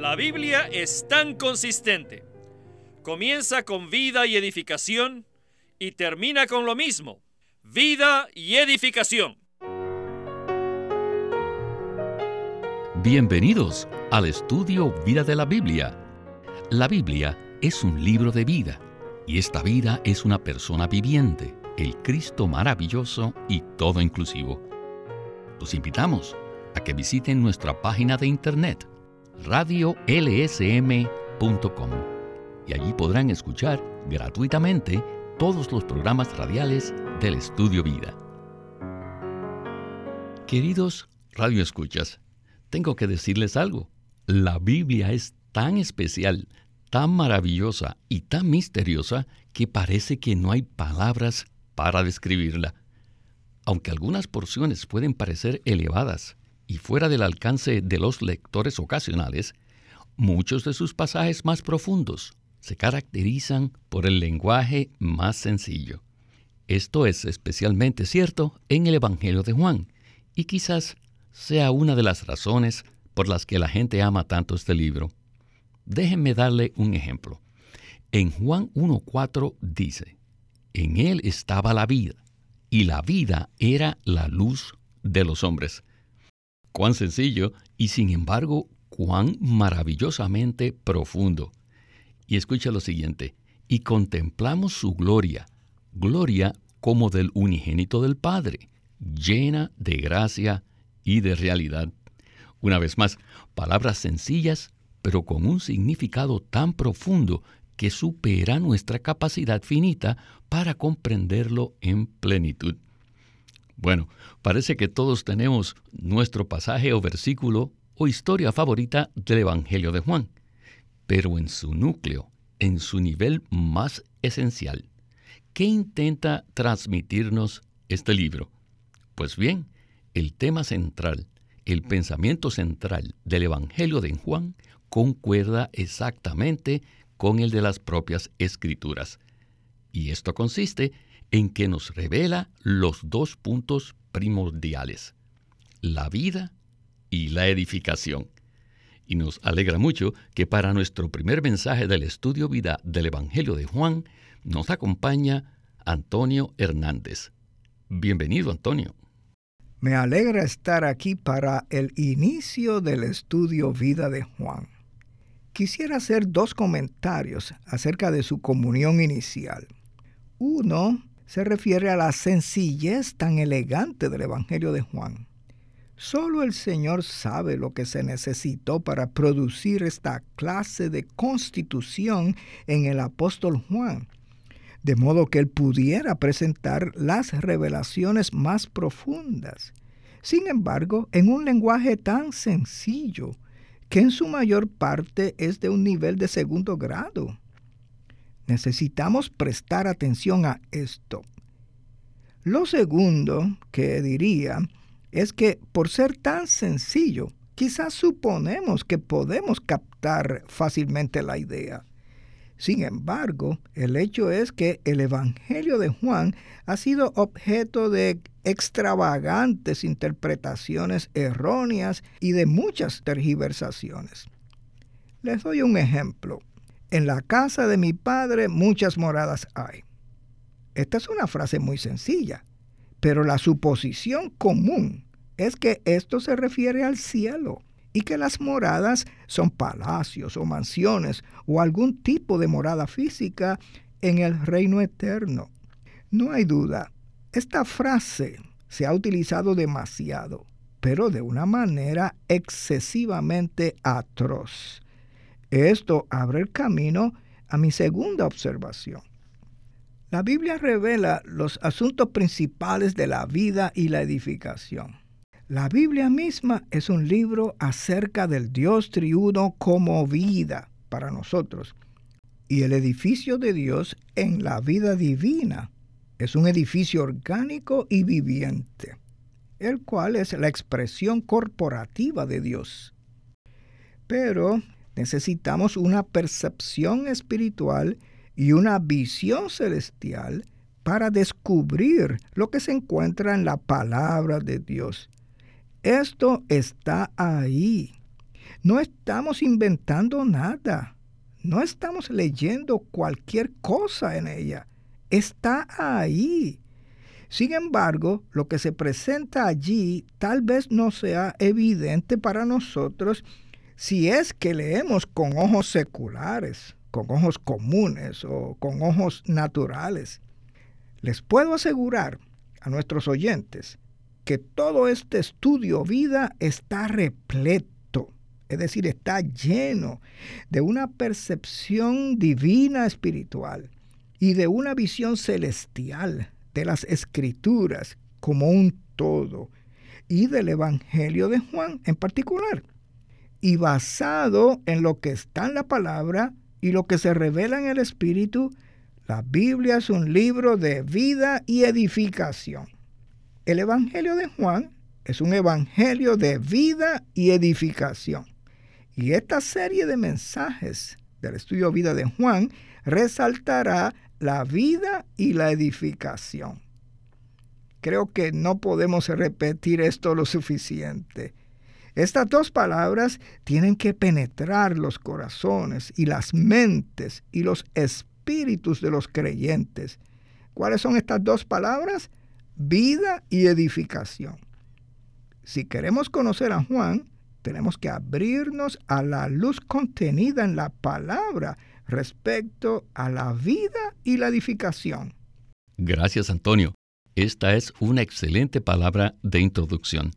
La Biblia es tan consistente. Comienza con vida y edificación y termina con lo mismo, vida y edificación. Bienvenidos al estudio Vida de la Biblia. La Biblia es un libro de vida y esta vida es una persona viviente, el Cristo maravilloso y todo inclusivo. Los invitamos a que visiten nuestra página de internet radiolsm.com y allí podrán escuchar gratuitamente todos los programas radiales del Estudio Vida. Queridos radioescuchas, tengo que decirles algo. La Biblia es tan especial, tan maravillosa y tan misteriosa que parece que no hay palabras para describirla. Aunque algunas porciones pueden parecer elevadas y fuera del alcance de los lectores ocasionales, muchos de sus pasajes más profundos se caracterizan por el lenguaje más sencillo. Esto es especialmente cierto en el Evangelio de Juan, y quizás sea una de las razones por las que la gente ama tanto este libro. Déjenme darle un ejemplo. En Juan 1.4 dice, En él estaba la vida, y la vida era la luz de los hombres. Cuán sencillo y sin embargo cuán maravillosamente profundo. Y escucha lo siguiente, y contemplamos su gloria, gloria como del unigénito del Padre, llena de gracia y de realidad. Una vez más, palabras sencillas, pero con un significado tan profundo que supera nuestra capacidad finita para comprenderlo en plenitud. Bueno, parece que todos tenemos nuestro pasaje o versículo o historia favorita del Evangelio de Juan, pero en su núcleo, en su nivel más esencial, ¿qué intenta transmitirnos este libro? Pues bien, el tema central, el pensamiento central del Evangelio de Juan concuerda exactamente con el de las propias escrituras. Y esto consiste en que nos revela los dos puntos primordiales, la vida y la edificación. Y nos alegra mucho que para nuestro primer mensaje del estudio vida del Evangelio de Juan nos acompaña Antonio Hernández. Bienvenido, Antonio. Me alegra estar aquí para el inicio del estudio vida de Juan. Quisiera hacer dos comentarios acerca de su comunión inicial. Uno se refiere a la sencillez tan elegante del Evangelio de Juan. Solo el Señor sabe lo que se necesitó para producir esta clase de constitución en el apóstol Juan, de modo que él pudiera presentar las revelaciones más profundas. Sin embargo, en un lenguaje tan sencillo, que en su mayor parte es de un nivel de segundo grado. Necesitamos prestar atención a esto. Lo segundo que diría es que por ser tan sencillo, quizás suponemos que podemos captar fácilmente la idea. Sin embargo, el hecho es que el Evangelio de Juan ha sido objeto de extravagantes interpretaciones erróneas y de muchas tergiversaciones. Les doy un ejemplo. En la casa de mi padre muchas moradas hay. Esta es una frase muy sencilla, pero la suposición común es que esto se refiere al cielo y que las moradas son palacios o mansiones o algún tipo de morada física en el reino eterno. No hay duda, esta frase se ha utilizado demasiado, pero de una manera excesivamente atroz. Esto abre el camino a mi segunda observación. La Biblia revela los asuntos principales de la vida y la edificación. La Biblia misma es un libro acerca del Dios triuno como vida para nosotros. Y el edificio de Dios en la vida divina es un edificio orgánico y viviente, el cual es la expresión corporativa de Dios. Pero necesitamos una percepción espiritual y una visión celestial para descubrir lo que se encuentra en la palabra de Dios. Esto está ahí. No estamos inventando nada. No estamos leyendo cualquier cosa en ella. Está ahí. Sin embargo, lo que se presenta allí tal vez no sea evidente para nosotros si es que leemos con ojos seculares, con ojos comunes o con ojos naturales. Les puedo asegurar a nuestros oyentes que todo este estudio vida está repleto, es decir, está lleno de una percepción divina espiritual y de una visión celestial de las escrituras como un todo y del Evangelio de Juan en particular. Y basado en lo que está en la palabra y lo que se revela en el Espíritu, la Biblia es un libro de vida y edificación. El Evangelio de Juan es un Evangelio de vida y edificación. Y esta serie de mensajes del estudio vida de Juan resaltará la vida y la edificación. Creo que no podemos repetir esto lo suficiente. Estas dos palabras tienen que penetrar los corazones y las mentes y los espíritus de los creyentes. ¿Cuáles son estas dos palabras? Vida y edificación. Si queremos conocer a Juan, tenemos que abrirnos a la luz contenida en la palabra respecto a la vida y la edificación. Gracias, Antonio. Esta es una excelente palabra de introducción.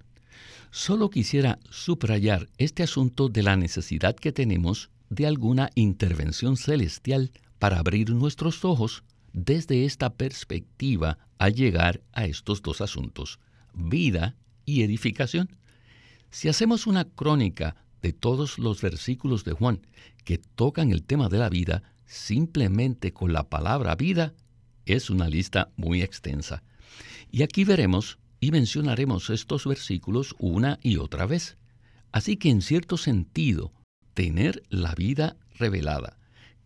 Solo quisiera subrayar este asunto de la necesidad que tenemos de alguna intervención celestial para abrir nuestros ojos desde esta perspectiva a llegar a estos dos asuntos, vida y edificación. Si hacemos una crónica de todos los versículos de Juan que tocan el tema de la vida simplemente con la palabra vida, es una lista muy extensa. Y aquí veremos y mencionaremos estos versículos una y otra vez. Así que en cierto sentido, tener la vida revelada,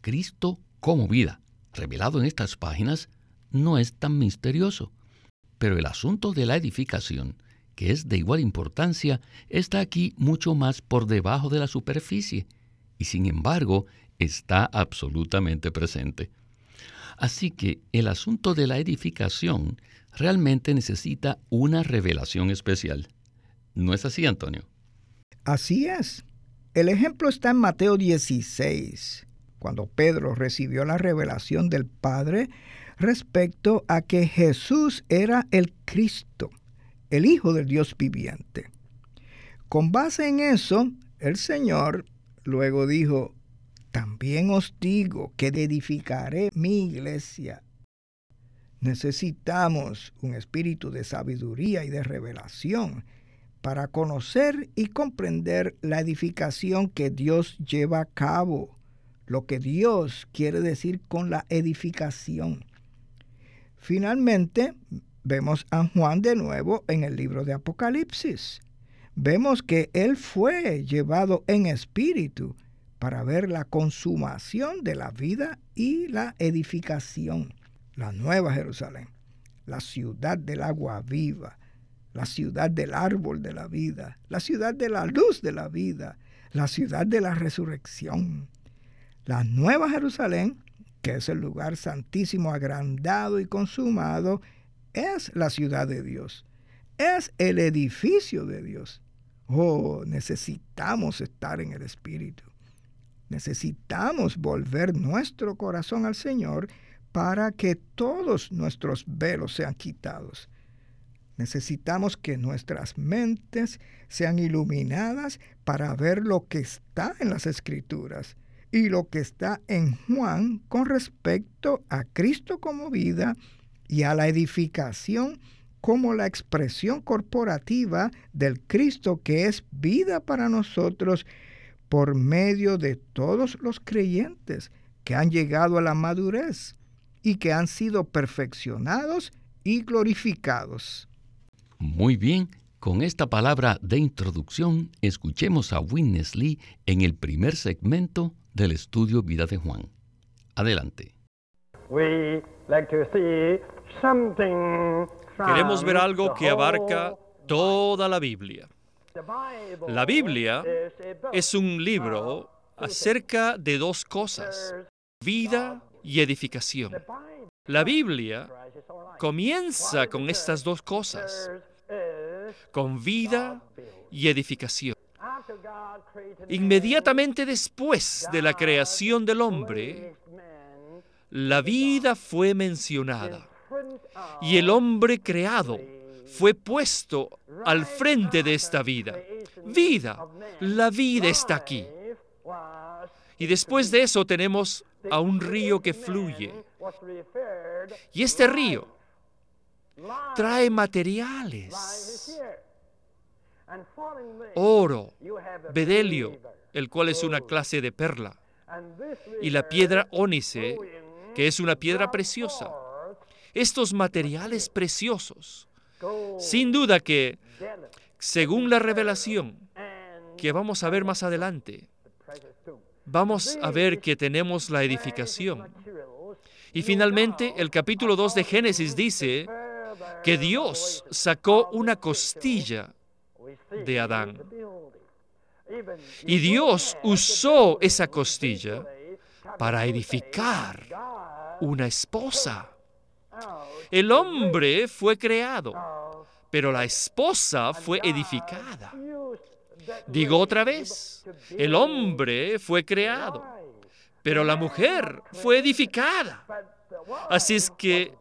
Cristo como vida, revelado en estas páginas, no es tan misterioso. Pero el asunto de la edificación, que es de igual importancia, está aquí mucho más por debajo de la superficie, y sin embargo está absolutamente presente. Así que el asunto de la edificación realmente necesita una revelación especial. ¿No es así, Antonio? Así es. El ejemplo está en Mateo 16, cuando Pedro recibió la revelación del Padre respecto a que Jesús era el Cristo, el Hijo del Dios viviente. Con base en eso, el Señor luego dijo, también os digo que edificaré mi iglesia Necesitamos un espíritu de sabiduría y de revelación para conocer y comprender la edificación que Dios lleva a cabo, lo que Dios quiere decir con la edificación. Finalmente, vemos a Juan de nuevo en el libro de Apocalipsis. Vemos que él fue llevado en espíritu para ver la consumación de la vida y la edificación la nueva Jerusalén, la ciudad del agua viva, la ciudad del árbol de la vida, la ciudad de la luz de la vida, la ciudad de la resurrección. La nueva Jerusalén, que es el lugar santísimo agrandado y consumado, es la ciudad de Dios, es el edificio de Dios. Oh, necesitamos estar en el Espíritu. Necesitamos volver nuestro corazón al Señor para que todos nuestros velos sean quitados. Necesitamos que nuestras mentes sean iluminadas para ver lo que está en las escrituras y lo que está en Juan con respecto a Cristo como vida y a la edificación como la expresión corporativa del Cristo que es vida para nosotros por medio de todos los creyentes que han llegado a la madurez y que han sido perfeccionados y glorificados. Muy bien, con esta palabra de introducción, escuchemos a Witness Lee en el primer segmento del estudio Vida de Juan. Adelante. Queremos ver algo que abarca toda la Biblia. La Biblia es un libro acerca de dos cosas, vida y edificación. La Biblia comienza con estas dos cosas, con vida y edificación. Inmediatamente después de la creación del hombre, la vida fue mencionada y el hombre creado fue puesto al frente de esta vida. Vida, la vida está aquí. Y después de eso tenemos a un río que fluye. Y este río trae materiales. Oro, bedelio, el cual es una clase de perla. Y la piedra ónice, que es una piedra preciosa. Estos materiales preciosos, sin duda que, según la revelación que vamos a ver más adelante, vamos a ver que tenemos la edificación. Y finalmente, el capítulo 2 de Génesis dice que Dios sacó una costilla de Adán. Y Dios usó esa costilla para edificar una esposa. El hombre fue creado, pero la esposa fue edificada. Digo otra vez, el hombre fue creado, pero la mujer fue edificada. Así es que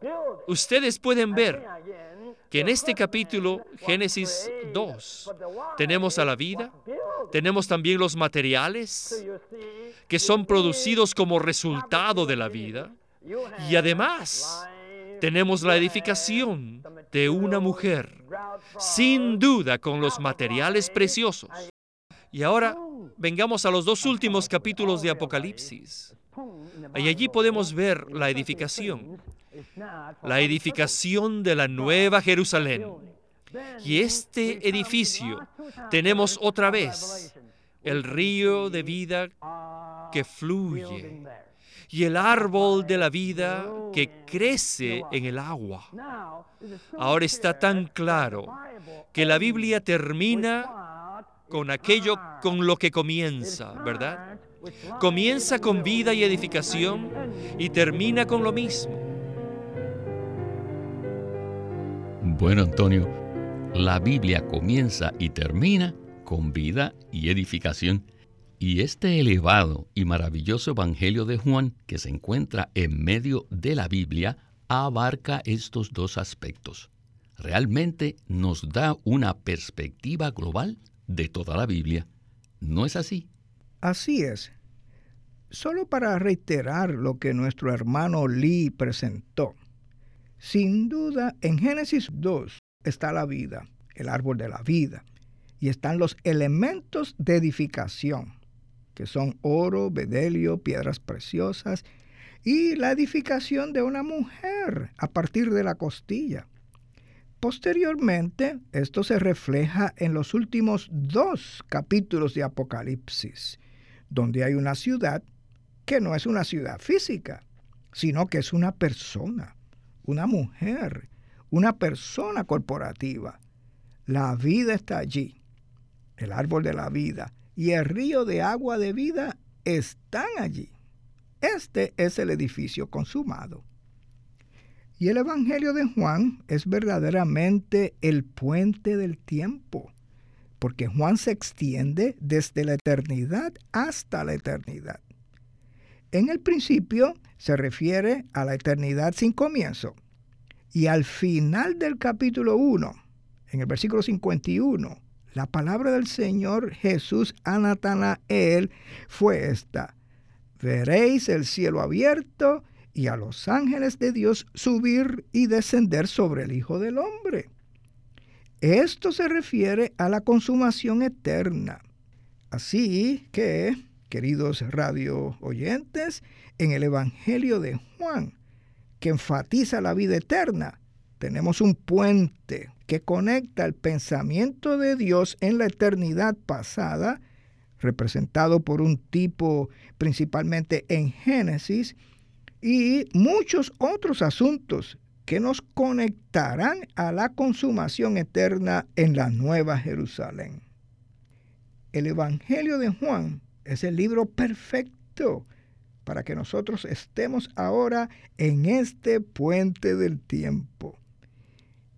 ustedes pueden ver que en este capítulo, Génesis 2, tenemos a la vida, tenemos también los materiales que son producidos como resultado de la vida, y además tenemos la edificación de una mujer, sin duda con los materiales preciosos. Y ahora vengamos a los dos últimos capítulos de Apocalipsis. Y allí podemos ver la edificación, la edificación de la nueva Jerusalén. Y este edificio tenemos otra vez el río de vida que fluye y el árbol de la vida que crece en el agua. Ahora está tan claro que la Biblia termina con aquello con lo que comienza, ¿verdad? Comienza con vida y edificación y termina con lo mismo. Bueno, Antonio, la Biblia comienza y termina con vida y edificación. Y este elevado y maravilloso Evangelio de Juan, que se encuentra en medio de la Biblia, abarca estos dos aspectos. Realmente nos da una perspectiva global de toda la Biblia. ¿No es así? Así es. Solo para reiterar lo que nuestro hermano Lee presentó. Sin duda, en Génesis 2 está la vida, el árbol de la vida, y están los elementos de edificación que son oro, bedelio, piedras preciosas, y la edificación de una mujer a partir de la costilla. Posteriormente, esto se refleja en los últimos dos capítulos de Apocalipsis, donde hay una ciudad que no es una ciudad física, sino que es una persona, una mujer, una persona corporativa. La vida está allí, el árbol de la vida, y el río de agua de vida están allí. Este es el edificio consumado. Y el Evangelio de Juan es verdaderamente el puente del tiempo, porque Juan se extiende desde la eternidad hasta la eternidad. En el principio se refiere a la eternidad sin comienzo. Y al final del capítulo 1, en el versículo 51, la palabra del Señor Jesús a Natanael fue esta. Veréis el cielo abierto y a los ángeles de Dios subir y descender sobre el Hijo del Hombre. Esto se refiere a la consumación eterna. Así que, queridos radio oyentes, en el Evangelio de Juan, que enfatiza la vida eterna, tenemos un puente que conecta el pensamiento de Dios en la eternidad pasada, representado por un tipo principalmente en Génesis, y muchos otros asuntos que nos conectarán a la consumación eterna en la Nueva Jerusalén. el Evangelio de Juan es el libro perfecto para que nosotros estemos ahora en este puente del tiempo.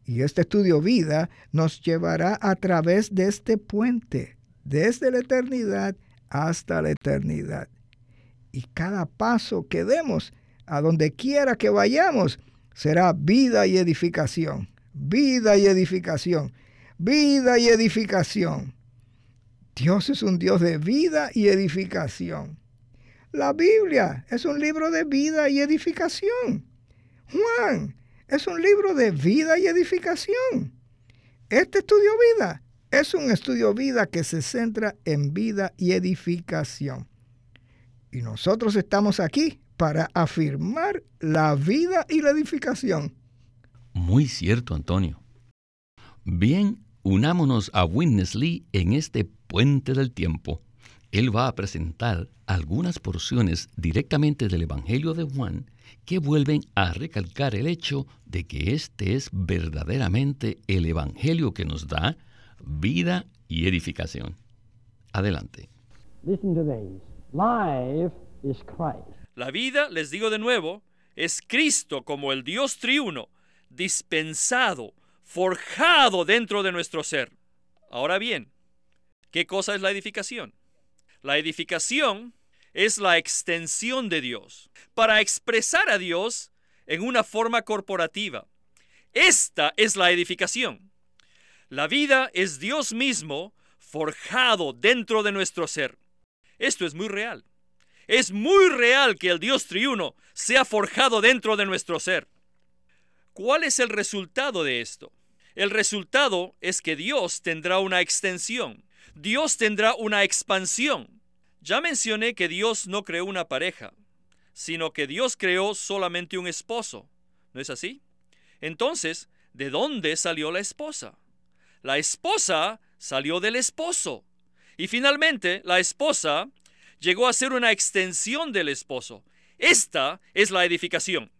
Y este estudio vida nos llevará a través de este puente, desde la eternidad hasta la eternidad. Y cada paso que demos, a donde quiera que vayamos, será vida y edificación, vida y edificación, vida y edificación. Dios es un Dios de vida y edificación. La Biblia es un libro de vida y edificación. Juan es un libro de vida y edificación. Este estudio vida es un estudio vida que se centra en vida y edificación. Y nosotros estamos aquí para afirmar la vida y la edificación. Muy cierto, Antonio. Bien, unámonos a Witness Lee en este puente del tiempo. Él va a presentar algunas porciones directamente del Evangelio de Juan que vuelven a recalcar el hecho de que este es verdaderamente el Evangelio que nos da vida y edificación. Adelante. La vida, les digo de nuevo, es Cristo como el Dios triuno, dispensado, forjado dentro de nuestro ser. Ahora bien, ¿qué cosa es la edificación? La edificación es la extensión de Dios, para expresar a Dios en una forma corporativa. Esta es la edificación. La vida es Dios mismo forjado dentro de nuestro ser. Esto es muy real. Es muy real que el Dios triuno sea forjado dentro de nuestro ser. ¿Cuál es el resultado de esto? El resultado es que Dios tendrá una extensión. Dios tendrá una expansión. Ya mencioné que Dios no creó una pareja, sino que Dios creó solamente un esposo. ¿No es así? Entonces, ¿de dónde salió la esposa? La esposa salió del esposo. Y finalmente, la esposa llegó a ser una extensión del esposo. Esta es la edificación.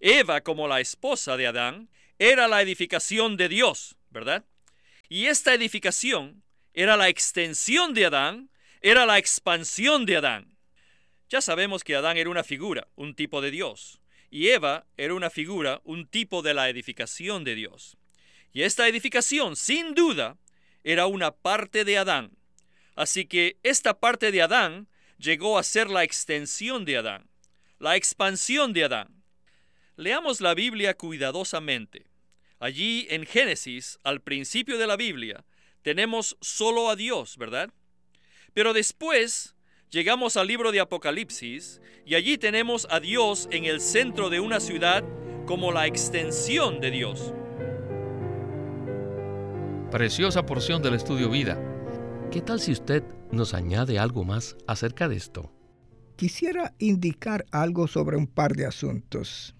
Eva, como la esposa de Adán, era la edificación de Dios, ¿verdad? Y esta edificación era la extensión de Adán era la expansión de Adán. Ya sabemos que Adán era una figura, un tipo de Dios, y Eva era una figura, un tipo de la edificación de Dios. Y esta edificación, sin duda, era una parte de Adán. Así que esta parte de Adán llegó a ser la extensión de Adán, la expansión de Adán. Leamos la Biblia cuidadosamente. Allí en Génesis, al principio de la Biblia, tenemos solo a Dios, ¿verdad? Pero después llegamos al libro de Apocalipsis y allí tenemos a Dios en el centro de una ciudad como la extensión de Dios. Preciosa porción del estudio vida. ¿Qué tal si usted nos añade algo más acerca de esto? Quisiera indicar algo sobre un par de asuntos.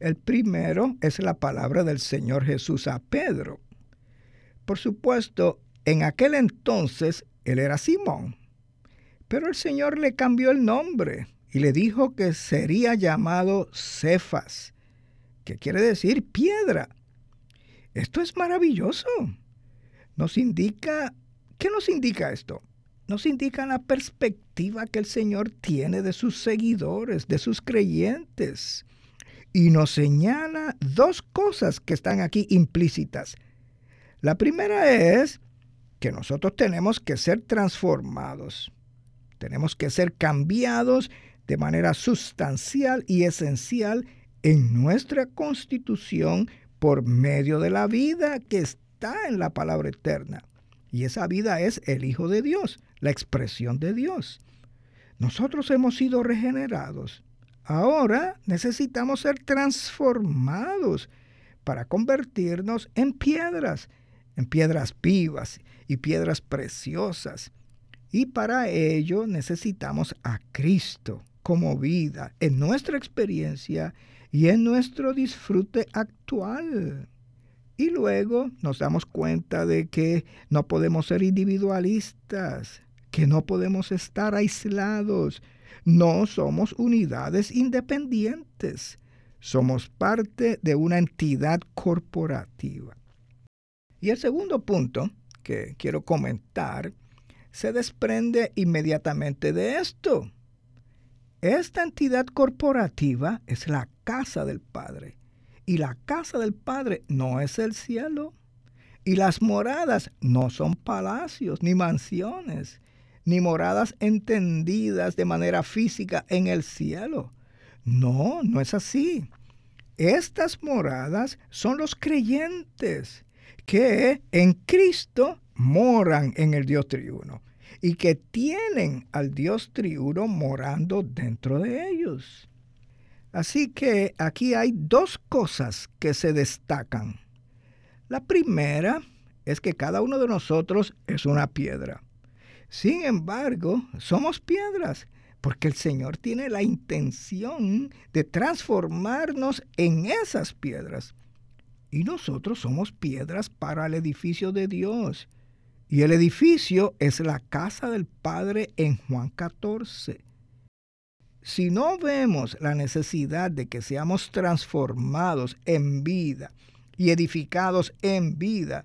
El primero es la palabra del Señor Jesús a Pedro. Por supuesto, en aquel entonces él era Simón. Pero el Señor le cambió el nombre y le dijo que sería llamado Cefas, que quiere decir piedra. Esto es maravilloso. Nos indica, ¿qué nos indica esto? Nos indica la perspectiva que el Señor tiene de sus seguidores, de sus creyentes. Y nos señala dos cosas que están aquí implícitas. La primera es que nosotros tenemos que ser transformados. Tenemos que ser cambiados de manera sustancial y esencial en nuestra constitución por medio de la vida que está en la palabra eterna. Y esa vida es el Hijo de Dios, la expresión de Dios. Nosotros hemos sido regenerados. Ahora necesitamos ser transformados para convertirnos en piedras, en piedras vivas y piedras preciosas. Y para ello necesitamos a Cristo como vida en nuestra experiencia y en nuestro disfrute actual. Y luego nos damos cuenta de que no podemos ser individualistas, que no podemos estar aislados, no somos unidades independientes, somos parte de una entidad corporativa. Y el segundo punto que quiero comentar se desprende inmediatamente de esto. Esta entidad corporativa es la casa del Padre. Y la casa del Padre no es el cielo. Y las moradas no son palacios ni mansiones, ni moradas entendidas de manera física en el cielo. No, no es así. Estas moradas son los creyentes que en Cristo moran en el Dios triuno y que tienen al Dios triuno morando dentro de ellos. Así que aquí hay dos cosas que se destacan. La primera es que cada uno de nosotros es una piedra. Sin embargo, somos piedras porque el Señor tiene la intención de transformarnos en esas piedras. Y nosotros somos piedras para el edificio de Dios. Y el edificio es la casa del Padre en Juan 14. Si no vemos la necesidad de que seamos transformados en vida y edificados en vida,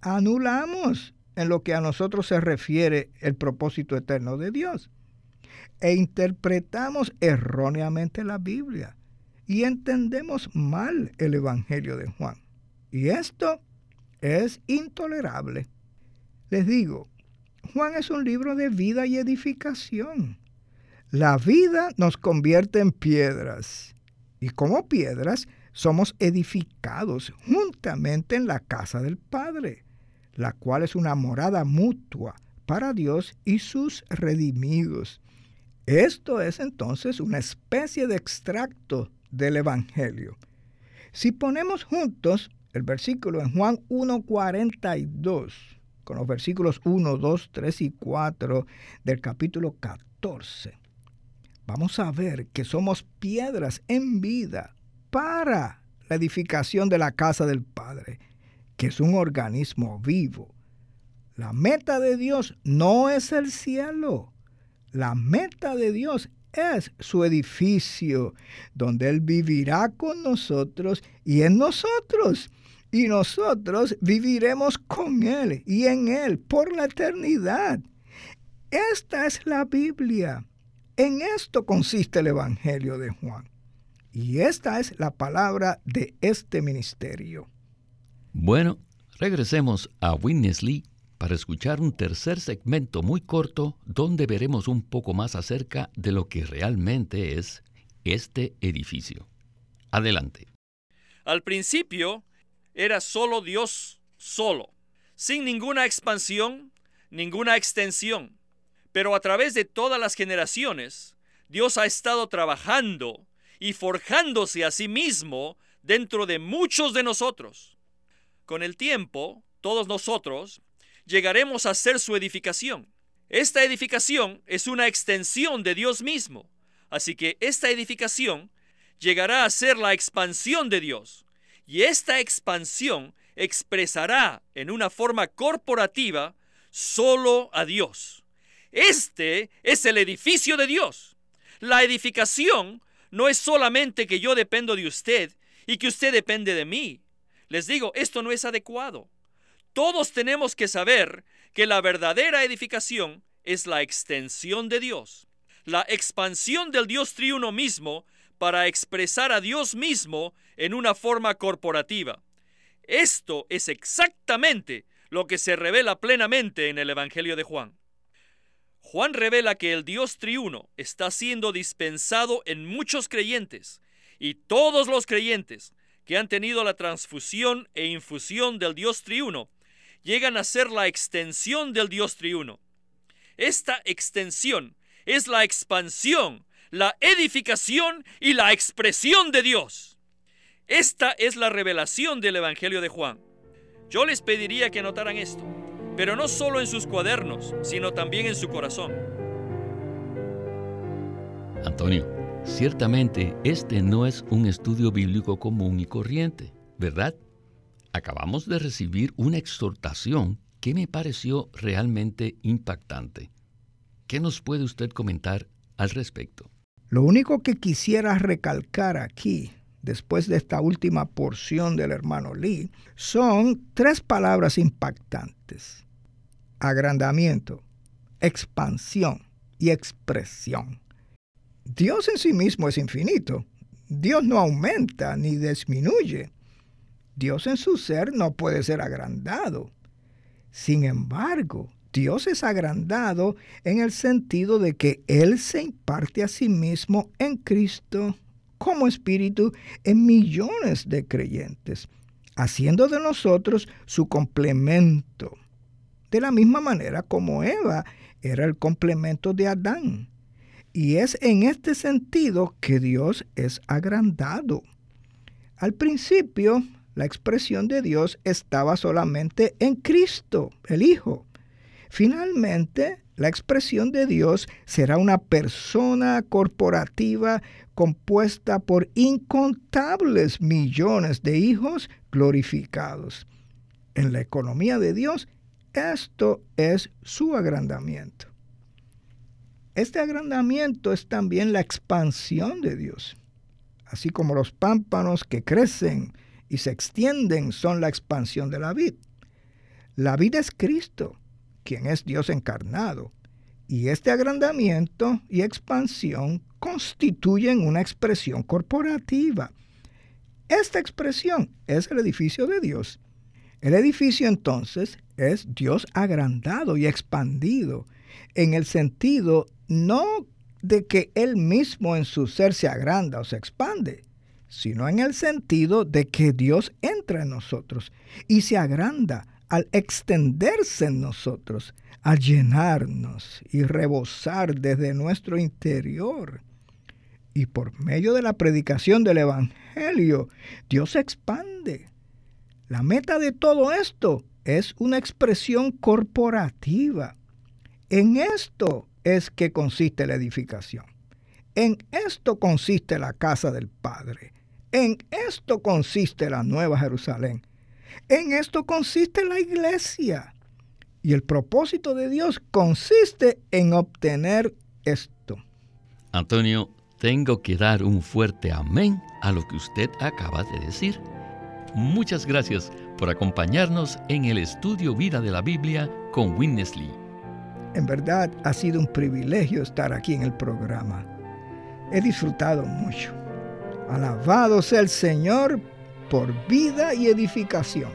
anulamos en lo que a nosotros se refiere el propósito eterno de Dios. E interpretamos erróneamente la Biblia y entendemos mal el Evangelio de Juan. Y esto es intolerable. Les digo, Juan es un libro de vida y edificación. La vida nos convierte en piedras y como piedras somos edificados juntamente en la casa del Padre, la cual es una morada mutua para Dios y sus redimidos. Esto es entonces una especie de extracto del Evangelio. Si ponemos juntos el versículo en Juan 1.42 con los versículos 1, 2, 3 y 4 del capítulo 14, vamos a ver que somos piedras en vida para la edificación de la casa del Padre, que es un organismo vivo. La meta de Dios no es el cielo. La meta de Dios es su edificio, donde Él vivirá con nosotros y en nosotros. Y nosotros viviremos con Él y en Él por la eternidad. Esta es la Biblia. En esto consiste el Evangelio de Juan. Y esta es la palabra de este ministerio. Bueno, regresemos a Witness Lee para escuchar un tercer segmento muy corto donde veremos un poco más acerca de lo que realmente es este edificio. Adelante. Al principio era solo Dios solo, sin ninguna expansión, ninguna extensión. Pero a través de todas las generaciones, Dios ha estado trabajando y forjándose a sí mismo dentro de muchos de nosotros. Con el tiempo, todos nosotros llegaremos a ser su edificación. Esta edificación es una extensión de Dios mismo, así que esta edificación llegará a ser la expansión de Dios, y esta expansión expresará en una forma corporativa solo a Dios. Este es el edificio de Dios. La edificación no es solamente que yo dependo de usted y que usted depende de mí. Les digo, esto no es adecuado. Todos tenemos que saber que la verdadera edificación es la extensión de Dios, la expansión del Dios triuno mismo para expresar a Dios mismo en una forma corporativa. Esto es exactamente lo que se revela plenamente en el Evangelio de Juan. Juan revela que el Dios triuno está siendo dispensado en muchos creyentes y todos los creyentes que han tenido la transfusión e infusión del Dios triuno llegan a ser la extensión del Dios triuno. Esta extensión es la expansión, la edificación y la expresión de Dios. Esta es la revelación del Evangelio de Juan. Yo les pediría que notaran esto, pero no solo en sus cuadernos, sino también en su corazón. Antonio, ciertamente este no es un estudio bíblico común y corriente, ¿verdad? Acabamos de recibir una exhortación que me pareció realmente impactante. ¿Qué nos puede usted comentar al respecto? Lo único que quisiera recalcar aquí, después de esta última porción del hermano Lee, son tres palabras impactantes. Agrandamiento, expansión y expresión. Dios en sí mismo es infinito. Dios no aumenta ni disminuye. Dios en su ser no puede ser agrandado. Sin embargo, Dios es agrandado en el sentido de que Él se imparte a sí mismo en Cristo como espíritu en millones de creyentes, haciendo de nosotros su complemento, de la misma manera como Eva era el complemento de Adán. Y es en este sentido que Dios es agrandado. Al principio, la expresión de Dios estaba solamente en Cristo, el Hijo. Finalmente, la expresión de Dios será una persona corporativa compuesta por incontables millones de hijos glorificados. En la economía de Dios, esto es su agrandamiento. Este agrandamiento es también la expansión de Dios. Así como los pámpanos que crecen y se extienden son la expansión de la vid. La vida es Cristo, quien es Dios encarnado, y este agrandamiento y expansión constituyen una expresión corporativa. Esta expresión es el edificio de Dios. El edificio entonces es Dios agrandado y expandido, en el sentido no de que Él mismo en su ser se agranda o se expande, sino en el sentido de que Dios entra en nosotros y se agranda al extenderse en nosotros, al llenarnos y rebosar desde nuestro interior. Y por medio de la predicación del Evangelio, Dios se expande. La meta de todo esto es una expresión corporativa. En esto es que consiste la edificación. En esto consiste la casa del Padre. En esto consiste la Nueva Jerusalén. En esto consiste la iglesia. Y el propósito de Dios consiste en obtener esto. Antonio, tengo que dar un fuerte amén a lo que usted acaba de decir. Muchas gracias por acompañarnos en el estudio Vida de la Biblia con Winnesley. En verdad ha sido un privilegio estar aquí en el programa. He disfrutado mucho. Alabado sea el Señor por vida y edificación.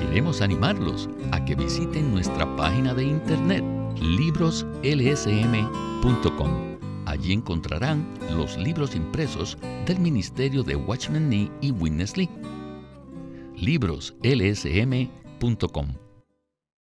Queremos animarlos a que visiten nuestra página de internet libroslsm.com. Allí encontrarán los libros impresos del Ministerio de Watchman Nee y Witness Lee. libroslsm.com